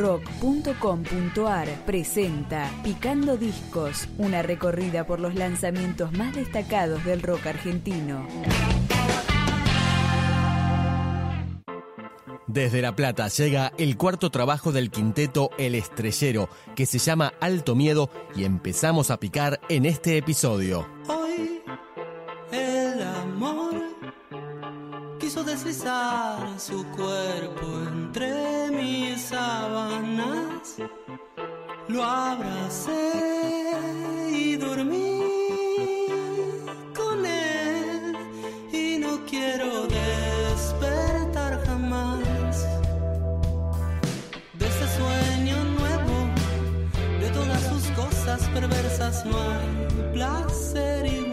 rock.com.ar presenta Picando Discos, una recorrida por los lanzamientos más destacados del rock argentino. Desde La Plata llega el cuarto trabajo del quinteto El Estrellero, que se llama Alto Miedo, y empezamos a picar en este episodio. Su cuerpo entre mis sábanas. Lo abracé y dormí con él y no quiero despertar jamás de ese sueño nuevo, de todas sus cosas perversas no hay placer igual.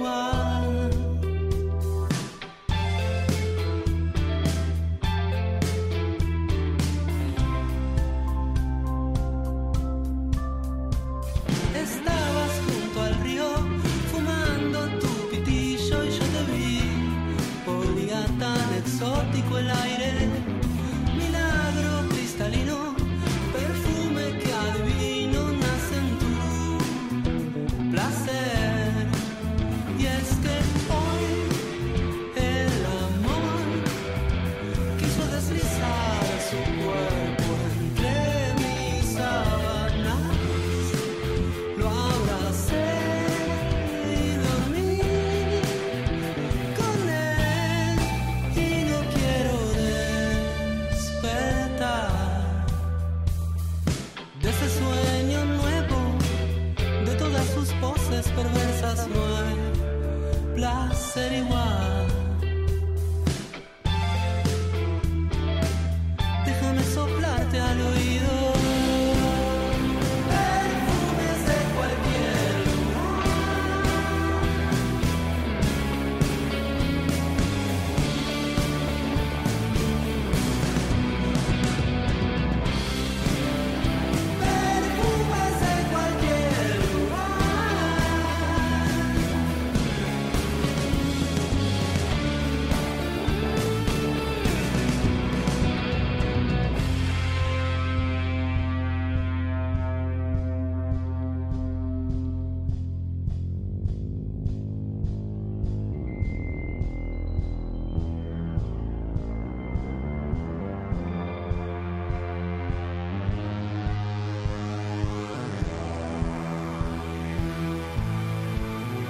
Placer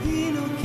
y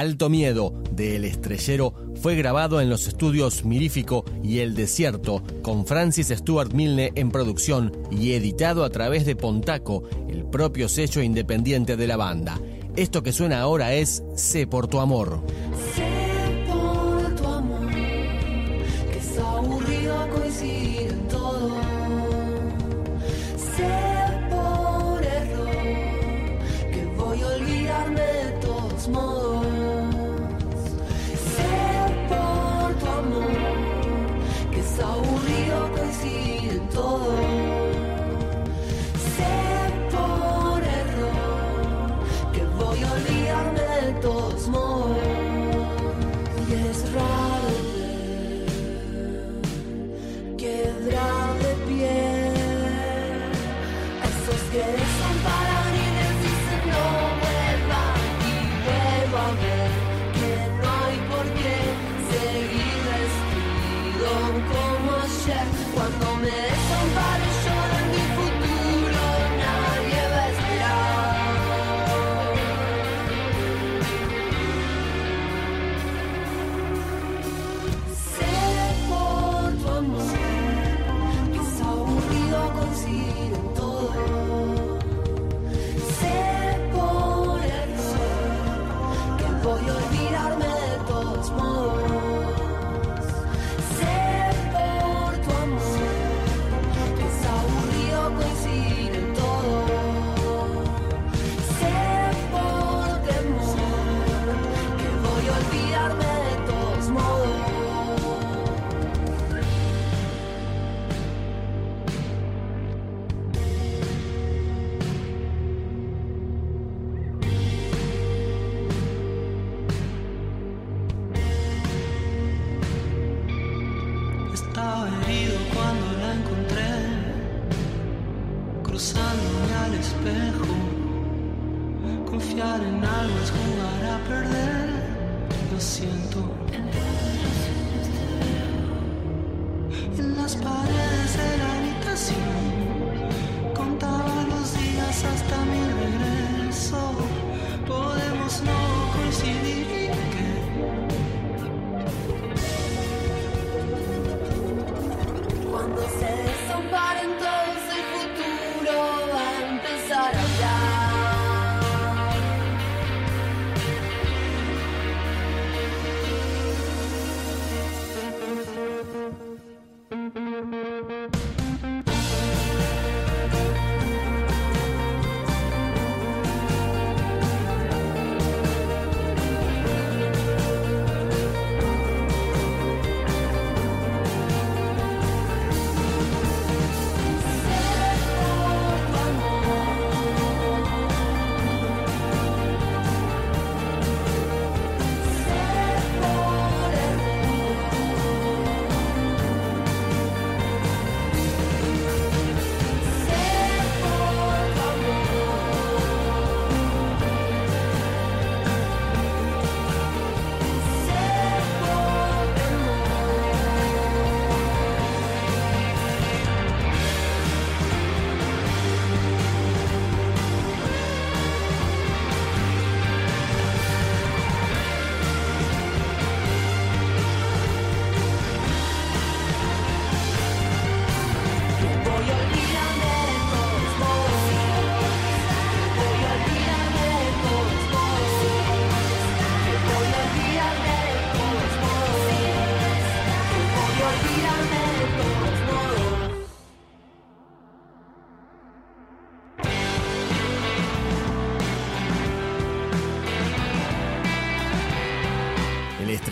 Alto Miedo de El Estrellero fue grabado en los estudios Mirífico y El Desierto, con Francis Stuart Milne en producción y editado a través de Pontaco, el propio sello independiente de la banda. Esto que suena ahora es Sé por tu amor. Sé por tu amor, que es aburrido coincidir en todo. Sé por error, que voy a olvidarme de todo thoughts more. mirándome al espejo. Confiar en algo es jugar a perder. Lo siento. En las paredes de la habitación.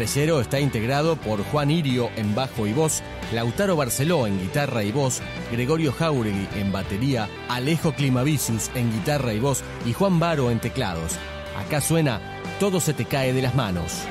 Estrellero está integrado por Juan Irio en bajo y voz, Lautaro Barceló en guitarra y voz, Gregorio Jauregui en batería, Alejo Climavicius en guitarra y voz y Juan Baro en teclados. Acá suena Todo se te cae de las manos.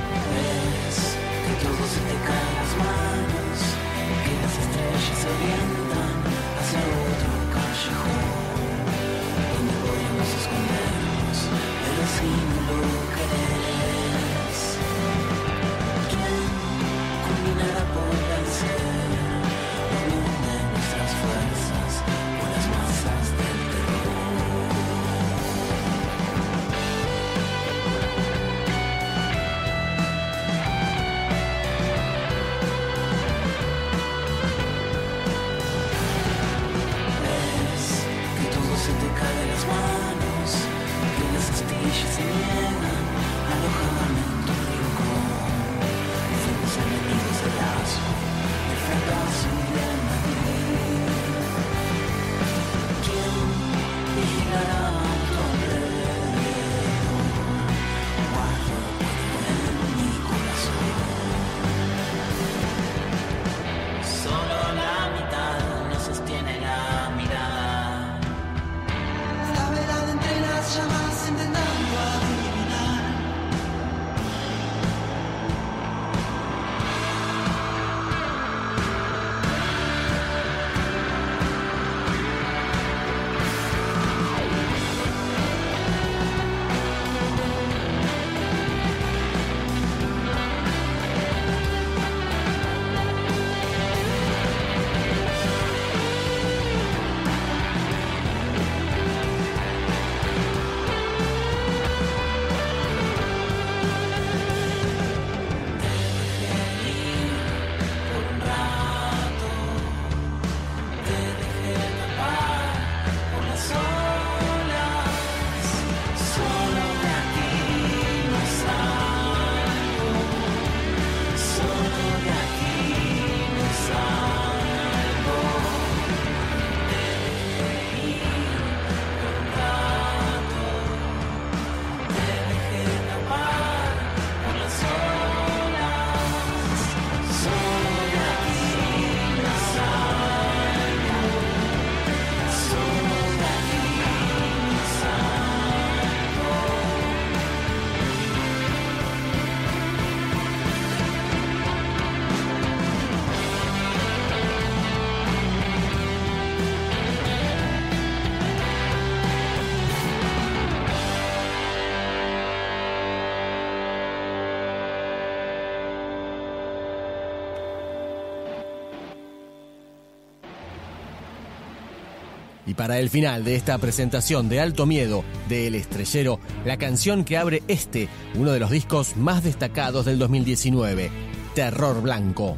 para el final de esta presentación de Alto Miedo de El Estrellero, la canción que abre este, uno de los discos más destacados del 2019, Terror Blanco.